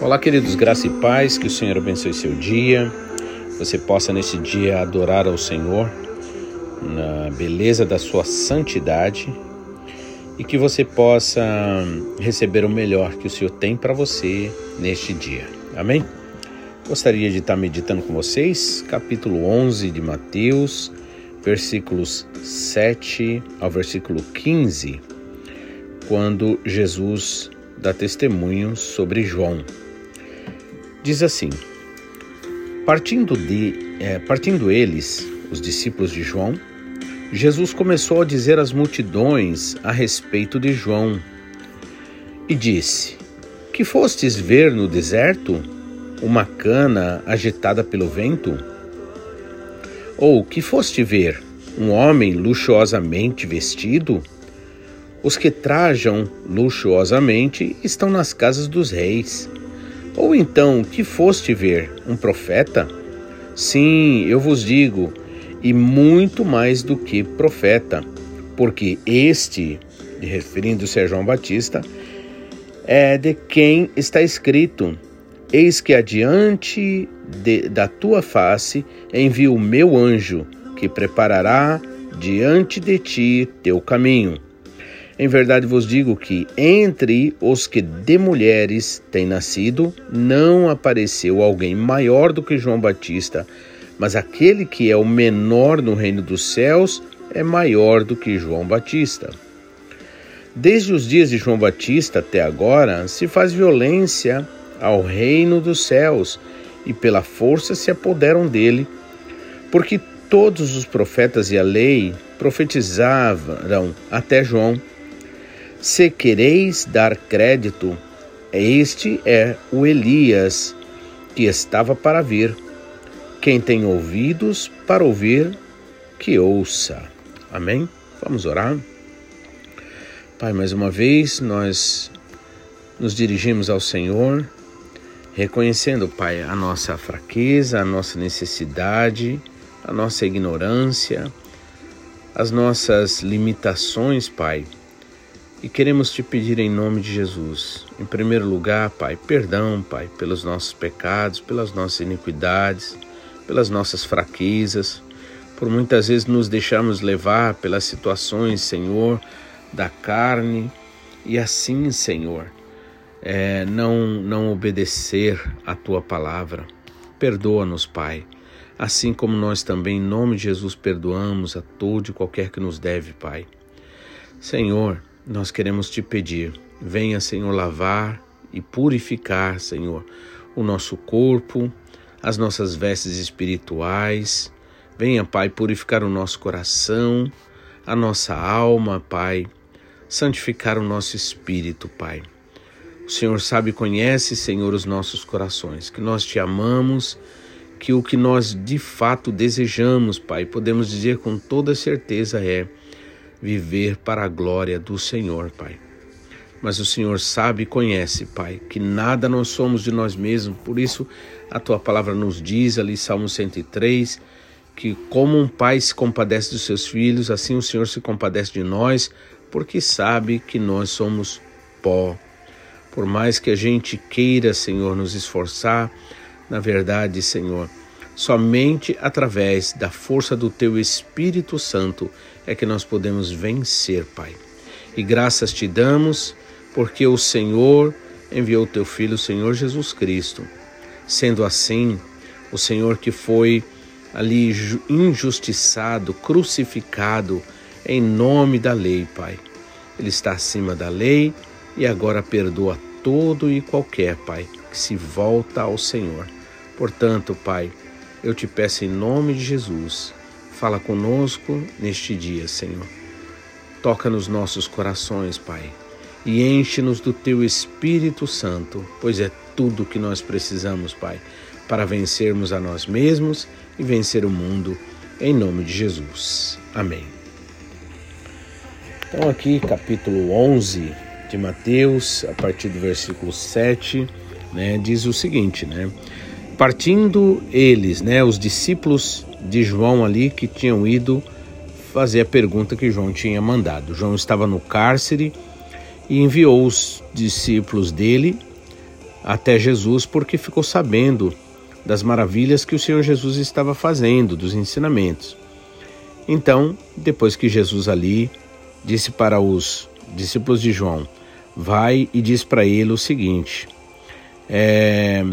Olá, queridos, graça e paz, que o Senhor abençoe seu dia. Você possa nesse dia adorar ao Senhor na beleza da sua santidade e que você possa receber o melhor que o Senhor tem para você neste dia. Amém? Gostaria de estar meditando com vocês, capítulo 11 de Mateus, versículos 7 ao versículo 15, quando Jesus dá testemunho sobre João. Diz assim: Partindo, de, é, partindo eles, os discípulos de João, Jesus começou a dizer às multidões a respeito de João e disse: Que fostes ver no deserto uma cana agitada pelo vento? Ou que foste ver um homem luxuosamente vestido? Os que trajam luxuosamente estão nas casas dos reis. Ou então, que foste ver um profeta? Sim, eu vos digo, e muito mais do que profeta, porque este, referindo-se a João Batista, é de quem está escrito: Eis que adiante de, da tua face envio o meu anjo, que preparará diante de ti teu caminho. Em verdade vos digo que entre os que de mulheres têm nascido, não apareceu alguém maior do que João Batista mas aquele que é o menor no reino dos céus é maior do que João Batista. Desde os dias de João Batista até agora se faz violência ao reino dos céus e pela força se apoderam dele, porque todos os profetas e a lei profetizaram até João. Se quereis dar crédito, este é o Elias que estava para vir. Quem tem ouvidos para ouvir, que ouça. Amém? Vamos orar? Pai, mais uma vez nós nos dirigimos ao Senhor, reconhecendo, Pai, a nossa fraqueza, a nossa necessidade, a nossa ignorância, as nossas limitações, Pai. E queremos te pedir em nome de Jesus, em primeiro lugar, Pai, perdão, Pai, pelos nossos pecados, pelas nossas iniquidades pelas nossas fraquezas, por muitas vezes nos deixarmos levar pelas situações, Senhor, da carne e assim, Senhor, é, não, não obedecer a tua palavra. Perdoa-nos, Pai, assim como nós também, em nome de Jesus, perdoamos a todo e qualquer que nos deve, Pai. Senhor, nós queremos te pedir, venha, Senhor, lavar e purificar, Senhor, o nosso corpo, as nossas vestes espirituais. Venha, Pai, purificar o nosso coração, a nossa alma, Pai, santificar o nosso espírito, Pai. O Senhor sabe e conhece, Senhor, os nossos corações, que nós te amamos, que o que nós de fato desejamos, Pai, podemos dizer com toda certeza é viver para a glória do Senhor, Pai. Mas o Senhor sabe e conhece, Pai, que nada nós somos de nós mesmos, por isso a tua palavra nos diz ali, Salmo 103, que como um pai se compadece dos seus filhos, assim o Senhor se compadece de nós, porque sabe que nós somos pó. Por mais que a gente queira, Senhor, nos esforçar, na verdade, Senhor, somente através da força do teu Espírito Santo é que nós podemos vencer, Pai. E graças te damos porque o Senhor enviou teu filho, o Senhor Jesus Cristo. Sendo assim, o Senhor que foi ali injustiçado, crucificado em nome da lei, Pai. Ele está acima da lei e agora perdoa todo e qualquer, Pai, que se volta ao Senhor. Portanto, Pai, eu te peço em nome de Jesus, fala conosco neste dia, Senhor. Toca nos nossos corações, Pai e enche-nos do teu Espírito Santo, pois é tudo que nós precisamos, Pai, para vencermos a nós mesmos e vencer o mundo, em nome de Jesus. Amém. Então, aqui, capítulo 11 de Mateus, a partir do versículo 7 né, diz o seguinte, né? Partindo eles, né, os discípulos de João ali que tinham ido fazer a pergunta que João tinha mandado. João estava no cárcere e enviou os discípulos dele até Jesus porque ficou sabendo das maravilhas que o Senhor Jesus estava fazendo, dos ensinamentos. Então, depois que Jesus ali disse para os discípulos de João: Vai e diz para ele o seguinte: é,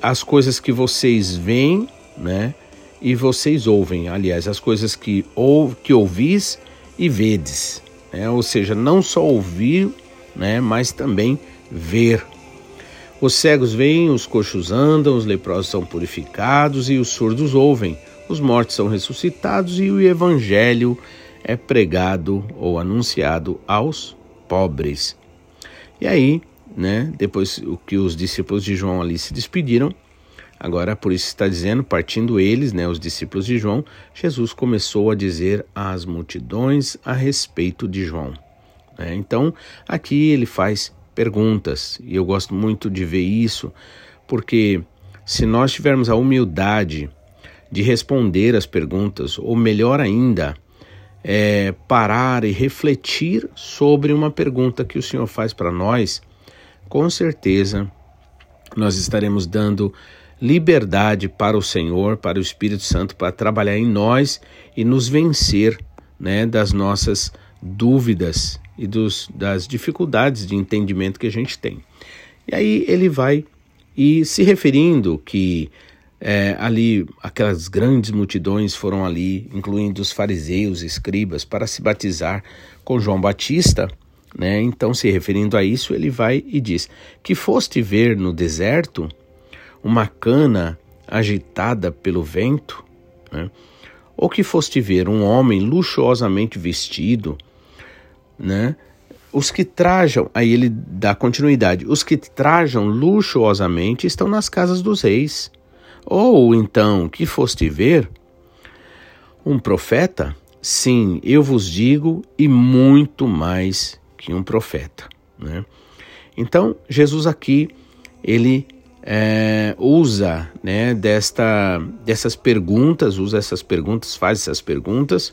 as coisas que vocês veem, né? E vocês ouvem, aliás, as coisas que, ou, que ouvis e vedes, né? ou seja, não só ouvir, né? mas também ver. Os cegos veem, os coxos andam, os leprosos são purificados e os surdos ouvem, os mortos são ressuscitados e o evangelho é pregado ou anunciado aos pobres. E aí, né, depois que os discípulos de João ali se despediram, agora por isso está dizendo, partindo eles, né, os discípulos de João, Jesus começou a dizer às multidões a respeito de João. Né? Então, aqui ele faz perguntas, e eu gosto muito de ver isso, porque se nós tivermos a humildade de responder as perguntas, ou melhor ainda, é, parar e refletir sobre uma pergunta que o Senhor faz para nós, com certeza nós estaremos dando liberdade para o Senhor, para o Espírito Santo, para trabalhar em nós e nos vencer né, das nossas dúvidas e dos, das dificuldades de entendimento que a gente tem. E aí ele vai e se referindo que é, ali, aquelas grandes multidões foram ali, incluindo os fariseus escribas, para se batizar com João Batista. Né? Então, se referindo a isso, ele vai e diz: Que foste ver no deserto uma cana agitada pelo vento? Né? Ou que foste ver um homem luxuosamente vestido? Né? Os que trajam, aí ele dá continuidade: os que trajam luxuosamente estão nas casas dos reis. Ou então, que foste ver? Um profeta? Sim, eu vos digo, e muito mais que um profeta. Né? Então, Jesus aqui, ele é, usa né, desta, dessas perguntas, usa essas perguntas, faz essas perguntas,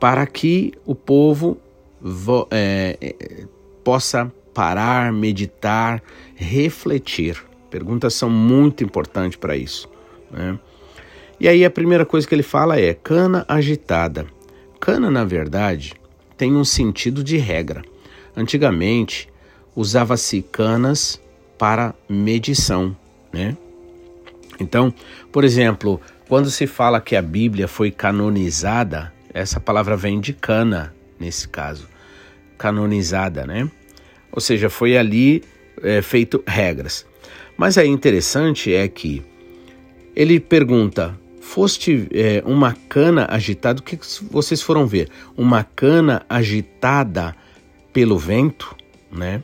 para que o povo vo, é, é possa parar, meditar, refletir Perguntas são muito importantes para isso. Né? E aí a primeira coisa que ele fala é cana agitada. Cana, na verdade, tem um sentido de regra. Antigamente, usava-se canas para medição, né? Então, por exemplo, quando se fala que a Bíblia foi canonizada, essa palavra vem de cana, nesse caso, canonizada, né? Ou seja, foi ali é, feito regras. Mas aí interessante é que ele pergunta: foste é, uma cana agitada? O que vocês foram ver? Uma cana agitada pelo vento, né?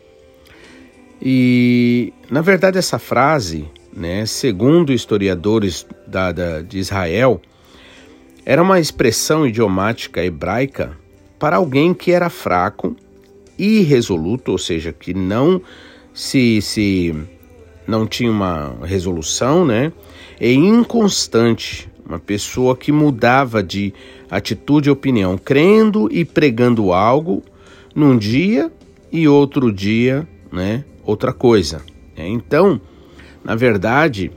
E na verdade essa frase, né, segundo historiadores da, da, de Israel, era uma expressão idiomática hebraica para alguém que era fraco, irresoluto, ou seja, que não se, se não tinha uma resolução, né? E inconstante, uma pessoa que mudava de atitude e opinião, crendo e pregando algo num dia e outro dia, né? Outra coisa. Então, na verdade,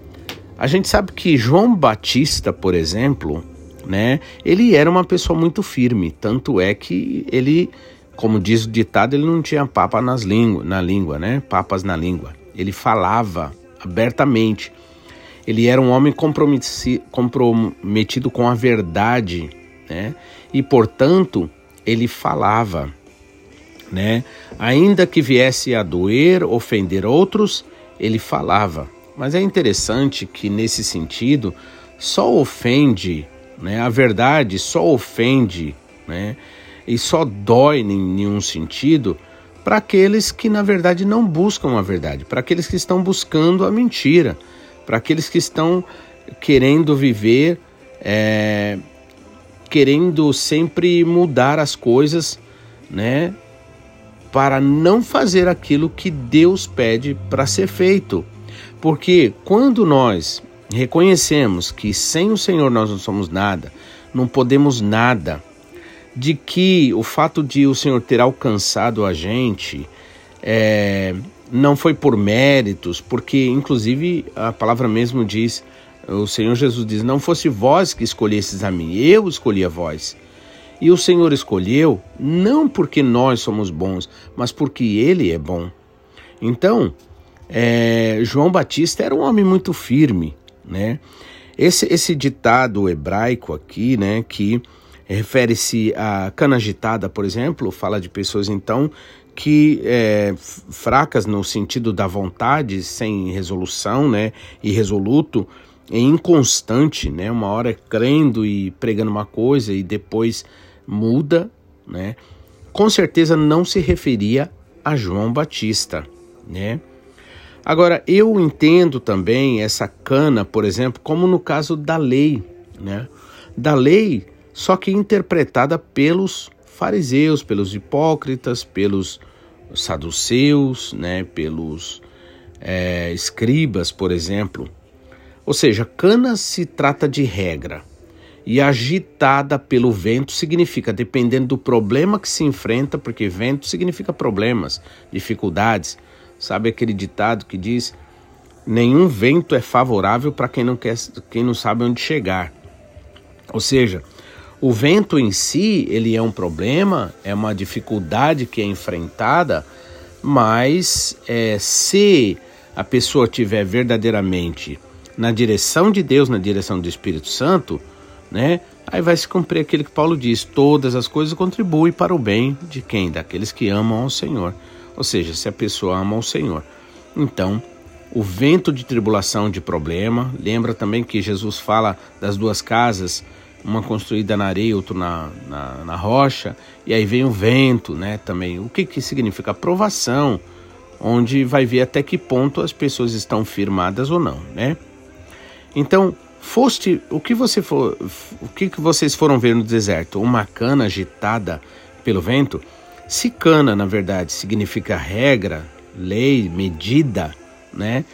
a gente sabe que João Batista, por exemplo, né? Ele era uma pessoa muito firme, tanto é que ele, como diz o ditado, ele não tinha papa nas língua, na língua, né? Papas na língua ele falava abertamente. Ele era um homem comprometido com a verdade, né? E portanto, ele falava, né? Ainda que viesse a doer, ofender outros, ele falava. Mas é interessante que nesse sentido, só ofende, né? A verdade só ofende, né? E só dói em nenhum sentido para aqueles que na verdade não buscam a verdade, para aqueles que estão buscando a mentira, para aqueles que estão querendo viver, é, querendo sempre mudar as coisas, né? Para não fazer aquilo que Deus pede para ser feito. Porque quando nós reconhecemos que sem o Senhor nós não somos nada, não podemos nada, de que o fato de o Senhor ter alcançado a gente é, não foi por méritos, porque inclusive a palavra mesmo diz, o Senhor Jesus diz: Não fosse vós que escolhesses a mim, eu escolhi a vós. E o Senhor escolheu não porque nós somos bons, mas porque Ele é bom. Então, é, João Batista era um homem muito firme, né? Esse, esse ditado hebraico aqui, né, que refere-se à cana agitada, por exemplo, fala de pessoas então que é, fracas no sentido da vontade, sem resolução, né, irresoluto, é inconstante, né, uma hora crendo e pregando uma coisa e depois muda, né, com certeza não se referia a João Batista, né. Agora, eu entendo também essa cana, por exemplo, como no caso da lei, né, da lei, só que interpretada pelos fariseus, pelos hipócritas, pelos saduceus, né, pelos é, escribas, por exemplo. Ou seja, cana se trata de regra e agitada pelo vento significa, dependendo do problema que se enfrenta, porque vento significa problemas, dificuldades. Sabe aquele ditado que diz: nenhum vento é favorável para quem não quer, quem não sabe onde chegar. Ou seja, o vento em si, ele é um problema, é uma dificuldade que é enfrentada, mas é, se a pessoa tiver verdadeiramente na direção de Deus, na direção do Espírito Santo, né? Aí vai se cumprir aquilo que Paulo diz: todas as coisas contribuem para o bem de quem? Daqueles que amam ao Senhor. Ou seja, se a pessoa ama ao Senhor. Então, o vento de tribulação, de problema, lembra também que Jesus fala das duas casas uma construída na areia, outra na, na, na, rocha, e aí vem o vento, né? Também. O que, que significa? Aprovação, onde vai ver até que ponto as pessoas estão firmadas ou não, né? Então, foste o que você for, o que, que vocês foram ver no deserto? Uma cana agitada pelo vento? Se cana, na verdade, significa regra, lei, medida, né?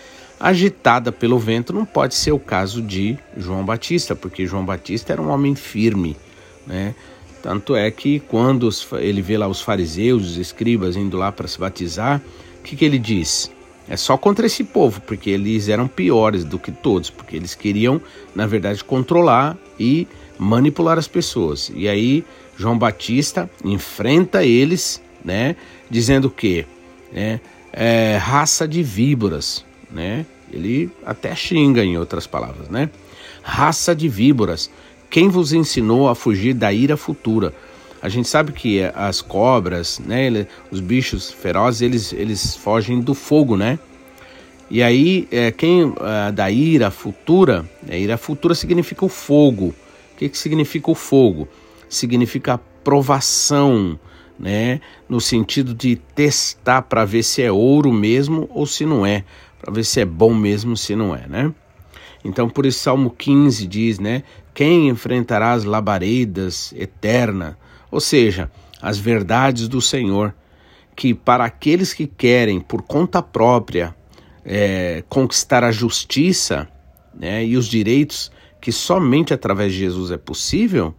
agitada pelo vento, não pode ser o caso de João Batista, porque João Batista era um homem firme, né? Tanto é que quando ele vê lá os fariseus, os escribas indo lá para se batizar, o que, que ele diz? É só contra esse povo, porque eles eram piores do que todos, porque eles queriam, na verdade, controlar e manipular as pessoas. E aí João Batista enfrenta eles, né, dizendo que é, é raça de víboras, né? Ele até xinga em outras palavras, né? Raça de víboras, quem vos ensinou a fugir da ira futura? A gente sabe que as cobras, né, os bichos ferozes, eles, eles fogem do fogo, né? E aí, é, quem é, da ira futura, a ira futura significa o fogo. O que, que significa o fogo? Significa provação, né? No sentido de testar para ver se é ouro mesmo ou se não é para ver se é bom mesmo, se não é, né? Então, por isso, Salmo 15 diz, né? Quem enfrentará as labaredas eterna, ou seja, as verdades do Senhor, que para aqueles que querem, por conta própria, é, conquistar a justiça né, e os direitos que somente através de Jesus é possível,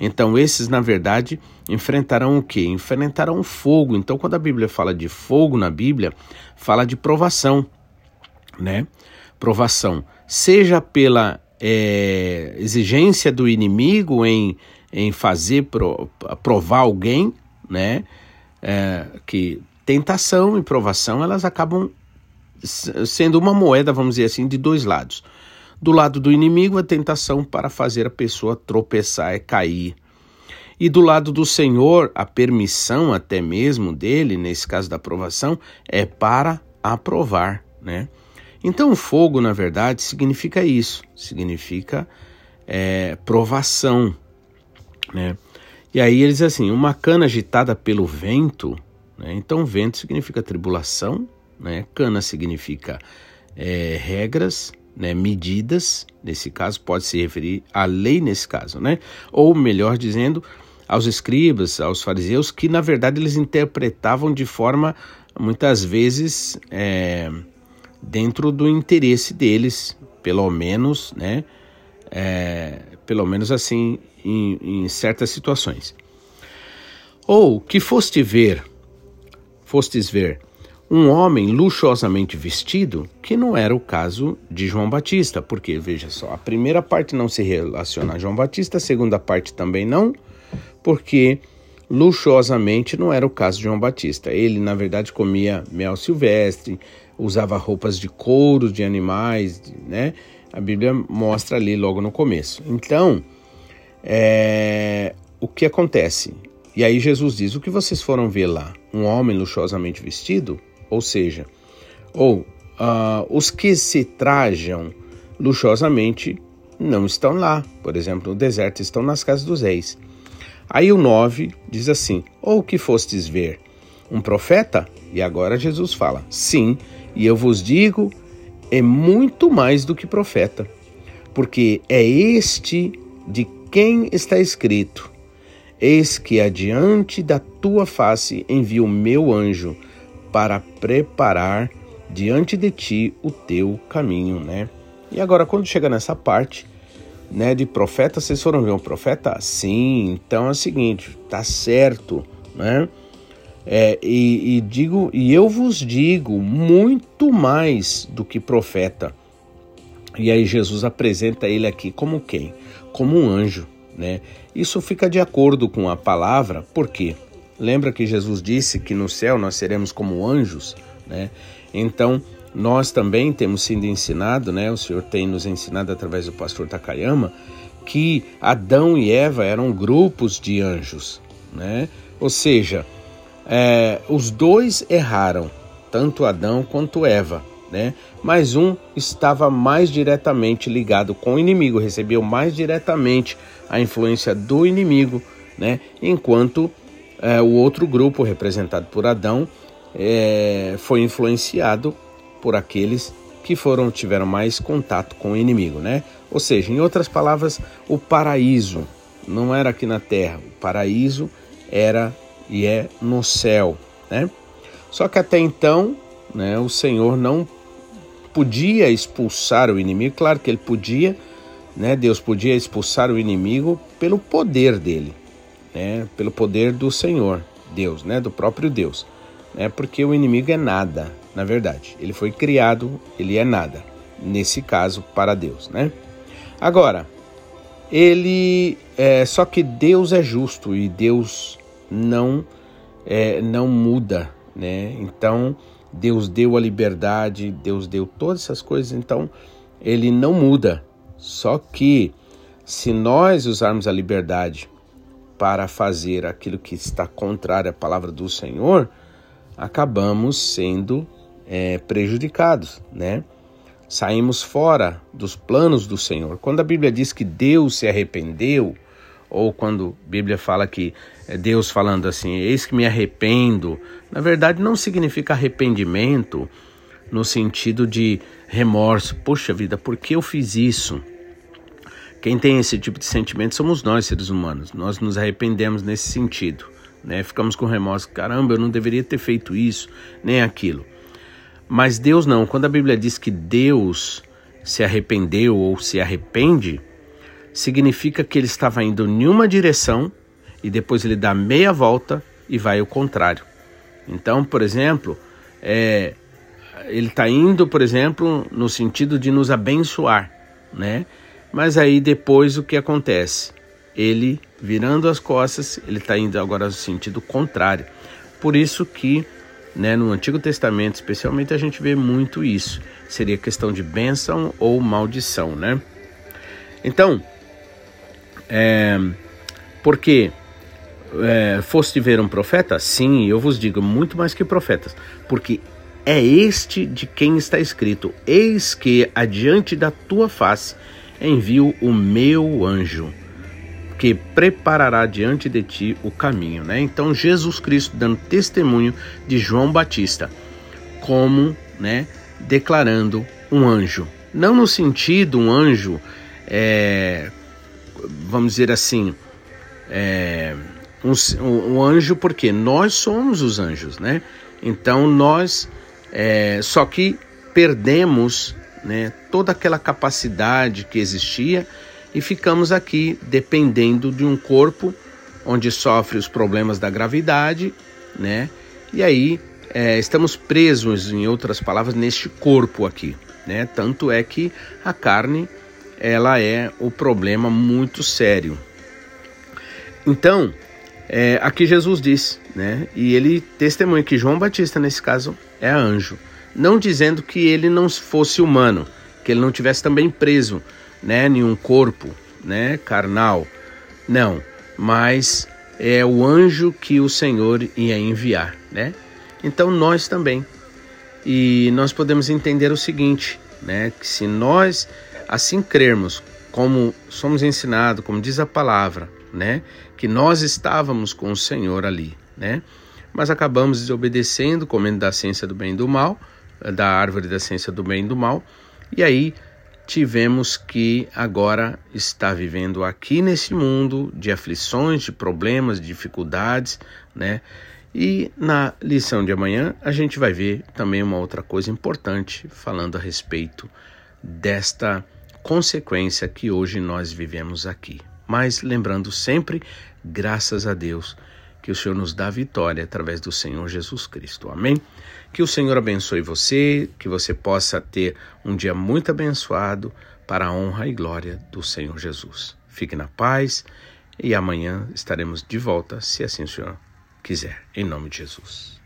então esses, na verdade, enfrentarão o quê? Enfrentarão fogo. Então, quando a Bíblia fala de fogo na Bíblia, fala de provação né? Provação, seja pela é, exigência do inimigo em, em fazer pro, provar alguém, né? É, que tentação e provação elas acabam sendo uma moeda, vamos dizer assim, de dois lados. Do lado do inimigo, a tentação para fazer a pessoa tropeçar e cair. E do lado do Senhor, a permissão até mesmo dele, nesse caso da aprovação, é para aprovar, né? Então, o fogo, na verdade, significa isso, significa é, provação, né? E aí eles assim, uma cana agitada pelo vento, né? então vento significa tribulação, né? Cana significa é, regras, né? Medidas, nesse caso pode se referir à lei nesse caso, né? Ou melhor dizendo, aos escribas, aos fariseus, que na verdade eles interpretavam de forma muitas vezes é, dentro do interesse deles, pelo menos, né? É, pelo menos assim, em, em certas situações. Ou que foste ver, fostes ver um homem luxuosamente vestido, que não era o caso de João Batista, porque veja só, a primeira parte não se relaciona a João Batista, a segunda parte também não, porque luxuosamente não era o caso de João Batista. Ele, na verdade, comia mel silvestre, usava roupas de couro de animais, né? A Bíblia mostra ali logo no começo. Então, é, o que acontece? E aí Jesus diz: O que vocês foram ver lá? Um homem luxuosamente vestido? Ou seja, ou uh, os que se trajam luxuosamente não estão lá. Por exemplo, no deserto estão nas casas dos reis. Aí o 9 diz assim: Ou que fostes ver? Um profeta? E agora Jesus fala: Sim, e eu vos digo, é muito mais do que profeta, porque é este de quem está escrito: Eis que adiante da tua face envio o meu anjo para preparar diante de ti o teu caminho, né? E agora quando chega nessa parte, né, de profeta, vocês foram ver um profeta? Sim, então é o seguinte, tá certo, né? É, e, e digo, e eu vos digo muito mais do que profeta. E aí Jesus apresenta ele aqui como quem? Como um anjo, né? Isso fica de acordo com a palavra, por quê? Lembra que Jesus disse que no céu nós seremos como anjos, né? Então, nós também temos sido ensinado, né? O Senhor tem nos ensinado através do pastor Takayama que Adão e Eva eram grupos de anjos, né? Ou seja, é, os dois erraram, tanto Adão quanto Eva, né? Mas um estava mais diretamente ligado com o inimigo, recebeu mais diretamente a influência do inimigo, né? Enquanto é, o outro grupo, representado por Adão, é, foi influenciado por aqueles que foram tiveram mais contato com o inimigo, né? Ou seja, em outras palavras, o paraíso não era aqui na terra, o paraíso era e é no céu, né? Só que até então, né, o Senhor não podia expulsar o inimigo, claro que ele podia, né? Deus podia expulsar o inimigo pelo poder dele, né, pelo poder do Senhor, Deus, né, do próprio Deus, né, porque o inimigo é nada, na verdade. Ele foi criado, ele é nada, nesse caso, para Deus, né? Agora, ele é, só que Deus é justo e Deus não é, não muda, né? Então Deus deu a liberdade, Deus deu todas essas coisas, então ele não muda. Só que se nós usarmos a liberdade para fazer aquilo que está contrário à palavra do Senhor, acabamos sendo é, prejudicados, né? Saímos fora dos planos do Senhor. Quando a Bíblia diz que Deus se arrependeu, ou quando a Bíblia fala que é Deus falando assim, eis que me arrependo, na verdade não significa arrependimento no sentido de remorso. Poxa vida, por que eu fiz isso? Quem tem esse tipo de sentimento somos nós, seres humanos. Nós nos arrependemos nesse sentido. Né? Ficamos com remorso. Caramba, eu não deveria ter feito isso, nem aquilo. Mas Deus não. Quando a Bíblia diz que Deus se arrependeu ou se arrepende, significa que ele estava indo em uma direção e depois ele dá meia volta e vai ao contrário. Então, por exemplo, é, ele está indo, por exemplo, no sentido de nos abençoar, né? Mas aí depois o que acontece? Ele virando as costas, ele está indo agora no sentido contrário. Por isso que né, no Antigo Testamento, especialmente, a gente vê muito isso. Seria questão de bênção ou maldição, né? Então, é, porque é, foste ver um profeta? Sim, eu vos digo, muito mais que profetas, porque é este de quem está escrito: Eis que adiante da tua face envio o meu anjo, que preparará diante de ti o caminho. Né? Então, Jesus Cristo dando testemunho de João Batista, como né, declarando um anjo. Não no sentido um anjo, é, vamos dizer assim, é, um, um anjo porque nós somos os anjos, né? Então nós é, só que perdemos né, toda aquela capacidade que existia e ficamos aqui dependendo de um corpo onde sofre os problemas da gravidade, né? E aí é, estamos presos, em outras palavras, neste corpo aqui, né? Tanto é que a carne ela é o problema muito sério. Então, é, aqui Jesus diz, né? E ele testemunha que João Batista, nesse caso, é anjo. Não dizendo que ele não fosse humano, que ele não tivesse também preso, né? Em um corpo, né? Carnal. Não, mas é o anjo que o Senhor ia enviar, né? Então nós também. E nós podemos entender o seguinte, né? Que se nós assim crermos, como somos ensinados, como diz a palavra, né? Que nós estávamos com o Senhor ali, né? Mas acabamos desobedecendo, comendo da ciência do bem e do mal, da árvore da ciência do bem e do mal, e aí tivemos que agora estar vivendo aqui nesse mundo de aflições, de problemas, de dificuldades, né? E na lição de amanhã a gente vai ver também uma outra coisa importante falando a respeito desta consequência que hoje nós vivemos aqui. Mas lembrando sempre, graças a Deus, que o Senhor nos dá vitória através do Senhor Jesus Cristo. Amém? Que o Senhor abençoe você, que você possa ter um dia muito abençoado para a honra e glória do Senhor Jesus. Fique na paz e amanhã estaremos de volta, se assim o Senhor quiser. Em nome de Jesus.